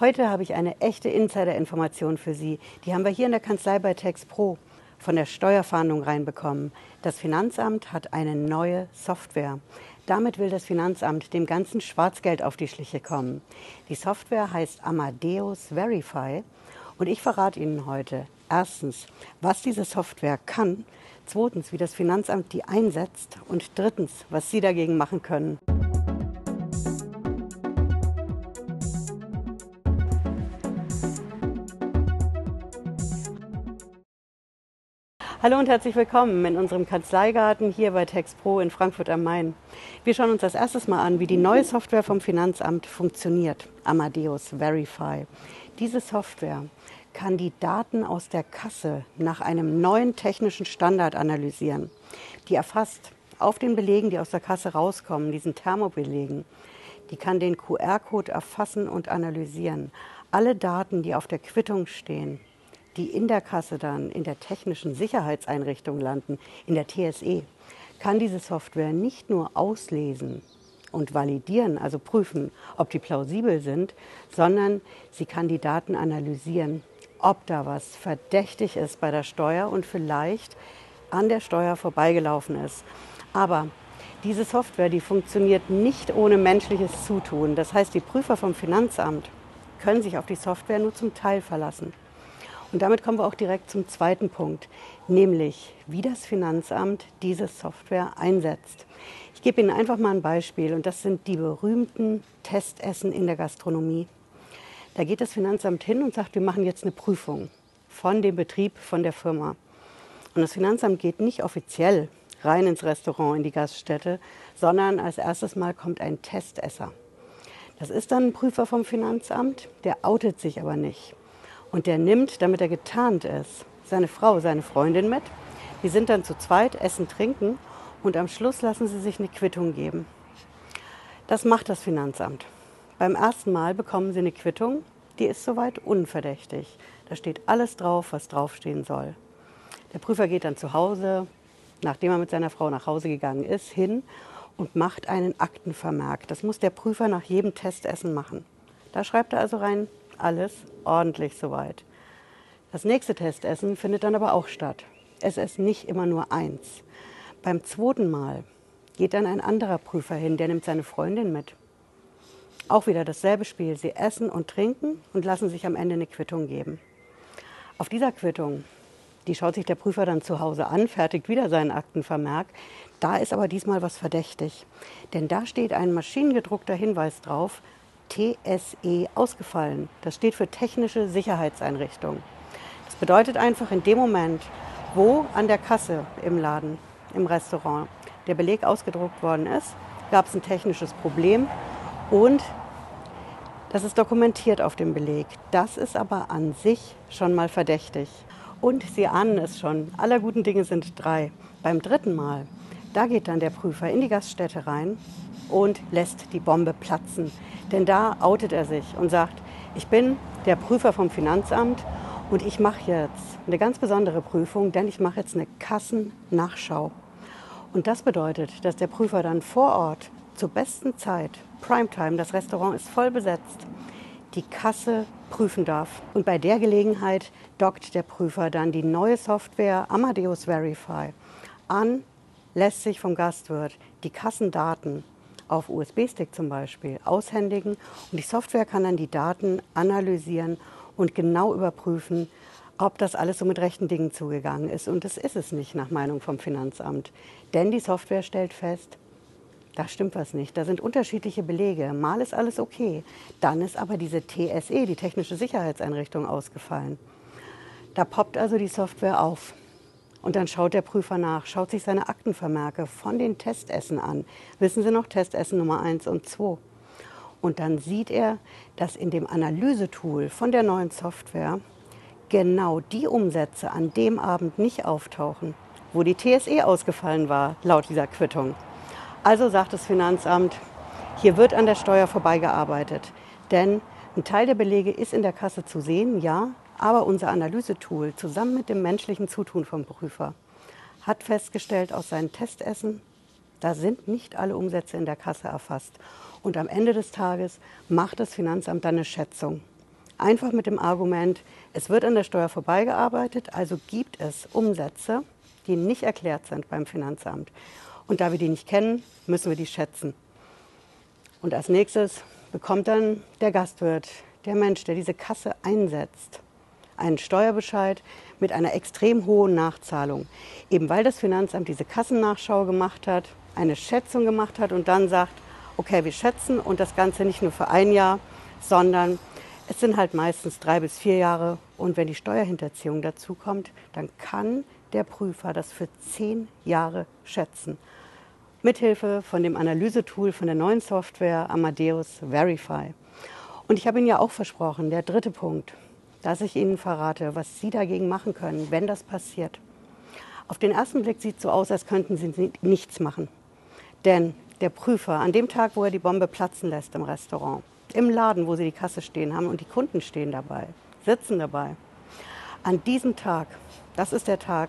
Heute habe ich eine echte Insider-Information für Sie. Die haben wir hier in der Kanzlei bei Tex Pro von der Steuerfahndung reinbekommen. Das Finanzamt hat eine neue Software. Damit will das Finanzamt dem ganzen Schwarzgeld auf die Schliche kommen. Die Software heißt Amadeus Verify und ich verrate Ihnen heute erstens, was diese Software kann, zweitens, wie das Finanzamt die einsetzt und drittens, was Sie dagegen machen können. Hallo und herzlich willkommen in unserem Kanzleigarten hier bei TexPro in Frankfurt am Main. Wir schauen uns das erstes Mal an, wie die neue Software vom Finanzamt funktioniert, Amadeus Verify. Diese Software kann die Daten aus der Kasse nach einem neuen technischen Standard analysieren. Die erfasst auf den Belegen, die aus der Kasse rauskommen, diesen Thermobelegen, die kann den QR-Code erfassen und analysieren. Alle Daten, die auf der Quittung stehen, die in der Kasse dann in der technischen Sicherheitseinrichtung landen, in der TSE, kann diese Software nicht nur auslesen und validieren, also prüfen, ob die plausibel sind, sondern sie kann die Daten analysieren, ob da was verdächtig ist bei der Steuer und vielleicht an der Steuer vorbeigelaufen ist. Aber diese Software, die funktioniert nicht ohne menschliches Zutun. Das heißt, die Prüfer vom Finanzamt können sich auf die Software nur zum Teil verlassen. Und damit kommen wir auch direkt zum zweiten Punkt, nämlich wie das Finanzamt diese Software einsetzt. Ich gebe Ihnen einfach mal ein Beispiel und das sind die berühmten Testessen in der Gastronomie. Da geht das Finanzamt hin und sagt, wir machen jetzt eine Prüfung von dem Betrieb, von der Firma. Und das Finanzamt geht nicht offiziell rein ins Restaurant, in die Gaststätte, sondern als erstes Mal kommt ein Testesser. Das ist dann ein Prüfer vom Finanzamt, der outet sich aber nicht. Und der nimmt, damit er getarnt ist, seine Frau, seine Freundin mit. Die sind dann zu zweit, essen, trinken und am Schluss lassen sie sich eine Quittung geben. Das macht das Finanzamt. Beim ersten Mal bekommen sie eine Quittung, die ist soweit unverdächtig. Da steht alles drauf, was draufstehen soll. Der Prüfer geht dann zu Hause, nachdem er mit seiner Frau nach Hause gegangen ist, hin und macht einen Aktenvermerk. Das muss der Prüfer nach jedem Testessen machen. Da schreibt er also rein, alles ordentlich soweit. Das nächste Testessen findet dann aber auch statt. Es ist nicht immer nur eins. Beim zweiten Mal geht dann ein anderer Prüfer hin, der nimmt seine Freundin mit. Auch wieder dasselbe Spiel. Sie essen und trinken und lassen sich am Ende eine Quittung geben. Auf dieser Quittung, die schaut sich der Prüfer dann zu Hause an, fertigt wieder seinen Aktenvermerk. Da ist aber diesmal was verdächtig. Denn da steht ein maschinengedruckter Hinweis drauf, TSE ausgefallen. Das steht für technische Sicherheitseinrichtung. Das bedeutet einfach in dem Moment, wo an der Kasse im Laden, im Restaurant der Beleg ausgedruckt worden ist, gab es ein technisches Problem und das ist dokumentiert auf dem Beleg. Das ist aber an sich schon mal verdächtig. Und Sie ahnen es schon, aller guten Dinge sind drei. Beim dritten Mal, da geht dann der Prüfer in die Gaststätte rein und lässt die Bombe platzen. Denn da outet er sich und sagt, ich bin der Prüfer vom Finanzamt und ich mache jetzt eine ganz besondere Prüfung, denn ich mache jetzt eine Kassennachschau. Und das bedeutet, dass der Prüfer dann vor Ort zur besten Zeit, Primetime, das Restaurant ist voll besetzt, die Kasse prüfen darf. Und bei der Gelegenheit dockt der Prüfer dann die neue Software Amadeus Verify an, lässt sich vom Gastwirt die Kassendaten auf USB-Stick zum Beispiel aushändigen und die Software kann dann die Daten analysieren und genau überprüfen, ob das alles so mit rechten Dingen zugegangen ist. Und das ist es nicht nach Meinung vom Finanzamt. Denn die Software stellt fest, da stimmt was nicht. Da sind unterschiedliche Belege. Mal ist alles okay. Dann ist aber diese TSE, die technische Sicherheitseinrichtung, ausgefallen. Da poppt also die Software auf. Und dann schaut der Prüfer nach, schaut sich seine Aktenvermerke von den Testessen an. Wissen Sie noch, Testessen Nummer 1 und 2. Und dann sieht er, dass in dem Analysetool von der neuen Software genau die Umsätze an dem Abend nicht auftauchen, wo die TSE ausgefallen war, laut dieser Quittung. Also sagt das Finanzamt, hier wird an der Steuer vorbeigearbeitet. Denn ein Teil der Belege ist in der Kasse zu sehen, ja, aber unser Analysetool zusammen mit dem menschlichen Zutun vom Prüfer hat festgestellt aus seinen Testessen, da sind nicht alle Umsätze in der Kasse erfasst. Und am Ende des Tages macht das Finanzamt dann eine Schätzung. Einfach mit dem Argument, es wird an der Steuer vorbeigearbeitet, also gibt es Umsätze, die nicht erklärt sind beim Finanzamt. Und da wir die nicht kennen, müssen wir die schätzen. Und als nächstes bekommt dann der Gastwirt, der Mensch, der diese Kasse einsetzt, einen Steuerbescheid mit einer extrem hohen Nachzahlung. Eben weil das Finanzamt diese Kassennachschau gemacht hat, eine Schätzung gemacht hat und dann sagt, okay, wir schätzen und das Ganze nicht nur für ein Jahr, sondern es sind halt meistens drei bis vier Jahre. Und wenn die Steuerhinterziehung dazu kommt, dann kann der Prüfer das für zehn Jahre schätzen. Mithilfe von dem Analysetool von der neuen Software Amadeus Verify. Und ich habe Ihnen ja auch versprochen, der dritte Punkt, dass ich Ihnen verrate, was Sie dagegen machen können, wenn das passiert. Auf den ersten Blick sieht es so aus, als könnten Sie nichts machen. Denn der Prüfer, an dem Tag, wo er die Bombe platzen lässt im Restaurant, im Laden, wo Sie die Kasse stehen haben und die Kunden stehen dabei, sitzen dabei, an diesem Tag, das ist der Tag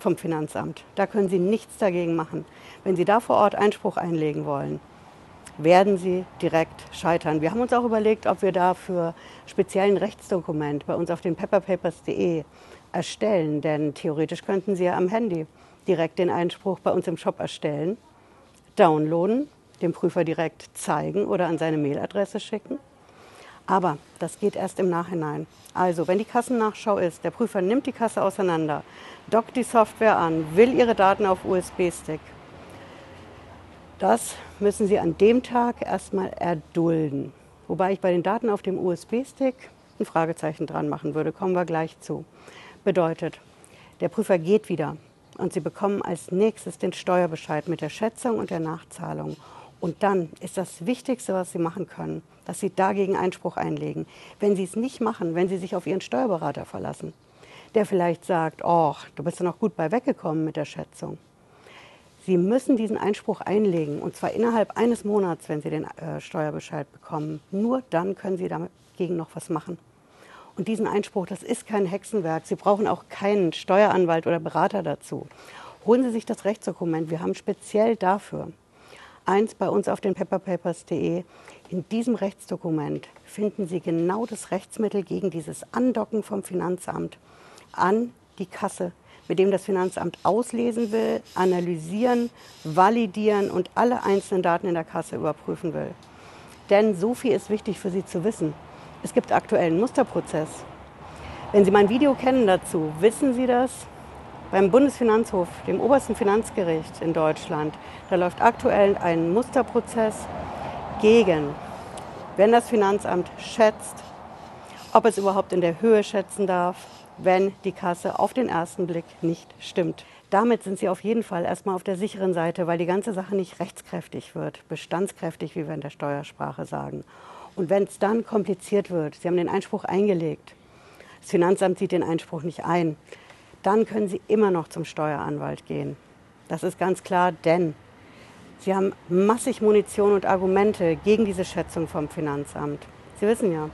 vom Finanzamt, da können Sie nichts dagegen machen. Wenn Sie da vor Ort Einspruch einlegen wollen, werden sie direkt scheitern. Wir haben uns auch überlegt, ob wir dafür speziellen Rechtsdokument bei uns auf den pepperpapers.de erstellen, denn theoretisch könnten Sie ja am Handy direkt den Einspruch bei uns im Shop erstellen, downloaden, dem Prüfer direkt zeigen oder an seine Mailadresse schicken. Aber das geht erst im Nachhinein. Also, wenn die Kassennachschau ist, der Prüfer nimmt die Kasse auseinander, dockt die Software an, will ihre Daten auf USB-Stick das müssen Sie an dem Tag erstmal erdulden. Wobei ich bei den Daten auf dem USB-Stick ein Fragezeichen dran machen würde, kommen wir gleich zu. Bedeutet, der Prüfer geht wieder und Sie bekommen als nächstes den Steuerbescheid mit der Schätzung und der Nachzahlung. Und dann ist das Wichtigste, was Sie machen können, dass Sie dagegen Einspruch einlegen. Wenn Sie es nicht machen, wenn Sie sich auf Ihren Steuerberater verlassen, der vielleicht sagt, oh, du bist ja noch gut bei weggekommen mit der Schätzung, Sie müssen diesen Einspruch einlegen und zwar innerhalb eines Monats, wenn Sie den äh, Steuerbescheid bekommen. Nur dann können Sie dagegen noch was machen. Und diesen Einspruch, das ist kein Hexenwerk. Sie brauchen auch keinen Steueranwalt oder Berater dazu. Holen Sie sich das Rechtsdokument. Wir haben speziell dafür eins bei uns auf den pepperpapers.de. In diesem Rechtsdokument finden Sie genau das Rechtsmittel gegen dieses Andocken vom Finanzamt an die Kasse mit dem das Finanzamt auslesen will, analysieren, validieren und alle einzelnen Daten in der Kasse überprüfen will. Denn so viel ist wichtig für Sie zu wissen. Es gibt aktuell einen Musterprozess. Wenn Sie mein Video kennen dazu, wissen Sie das? Beim Bundesfinanzhof, dem obersten Finanzgericht in Deutschland, da läuft aktuell ein Musterprozess gegen, wenn das Finanzamt schätzt, ob es überhaupt in der Höhe schätzen darf, wenn die Kasse auf den ersten Blick nicht stimmt. Damit sind Sie auf jeden Fall erstmal auf der sicheren Seite, weil die ganze Sache nicht rechtskräftig wird, bestandskräftig, wie wir in der Steuersprache sagen. Und wenn es dann kompliziert wird, Sie haben den Einspruch eingelegt, das Finanzamt sieht den Einspruch nicht ein, dann können Sie immer noch zum Steueranwalt gehen. Das ist ganz klar, denn Sie haben massig Munition und Argumente gegen diese Schätzung vom Finanzamt. Sie wissen ja,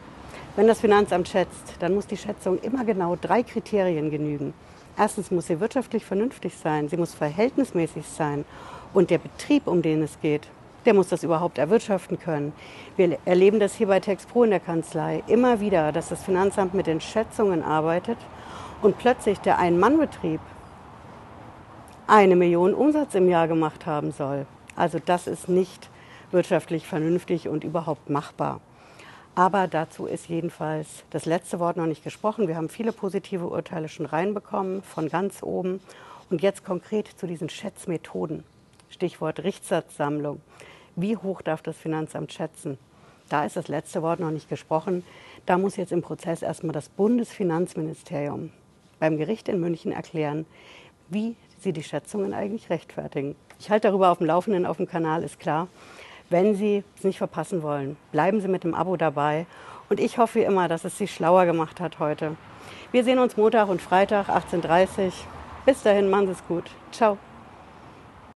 wenn das Finanzamt schätzt, dann muss die Schätzung immer genau drei Kriterien genügen. Erstens muss sie wirtschaftlich vernünftig sein, sie muss verhältnismäßig sein und der Betrieb, um den es geht, der muss das überhaupt erwirtschaften können. Wir erleben das hier bei TexPro in der Kanzlei immer wieder, dass das Finanzamt mit den Schätzungen arbeitet und plötzlich der Ein-Mann-Betrieb eine Million Umsatz im Jahr gemacht haben soll. Also das ist nicht wirtschaftlich vernünftig und überhaupt machbar. Aber dazu ist jedenfalls das letzte Wort noch nicht gesprochen. Wir haben viele positive Urteile schon reinbekommen von ganz oben. Und jetzt konkret zu diesen Schätzmethoden. Stichwort Richtsatzsammlung. Wie hoch darf das Finanzamt schätzen? Da ist das letzte Wort noch nicht gesprochen. Da muss jetzt im Prozess erstmal das Bundesfinanzministerium beim Gericht in München erklären, wie sie die Schätzungen eigentlich rechtfertigen. Ich halte darüber auf dem Laufenden auf dem Kanal, ist klar. Wenn Sie es nicht verpassen wollen, bleiben Sie mit dem Abo dabei. Und ich hoffe immer, dass es Sie schlauer gemacht hat heute. Wir sehen uns Montag und Freitag 18.30 Uhr. Bis dahin, machen Sie es gut. Ciao.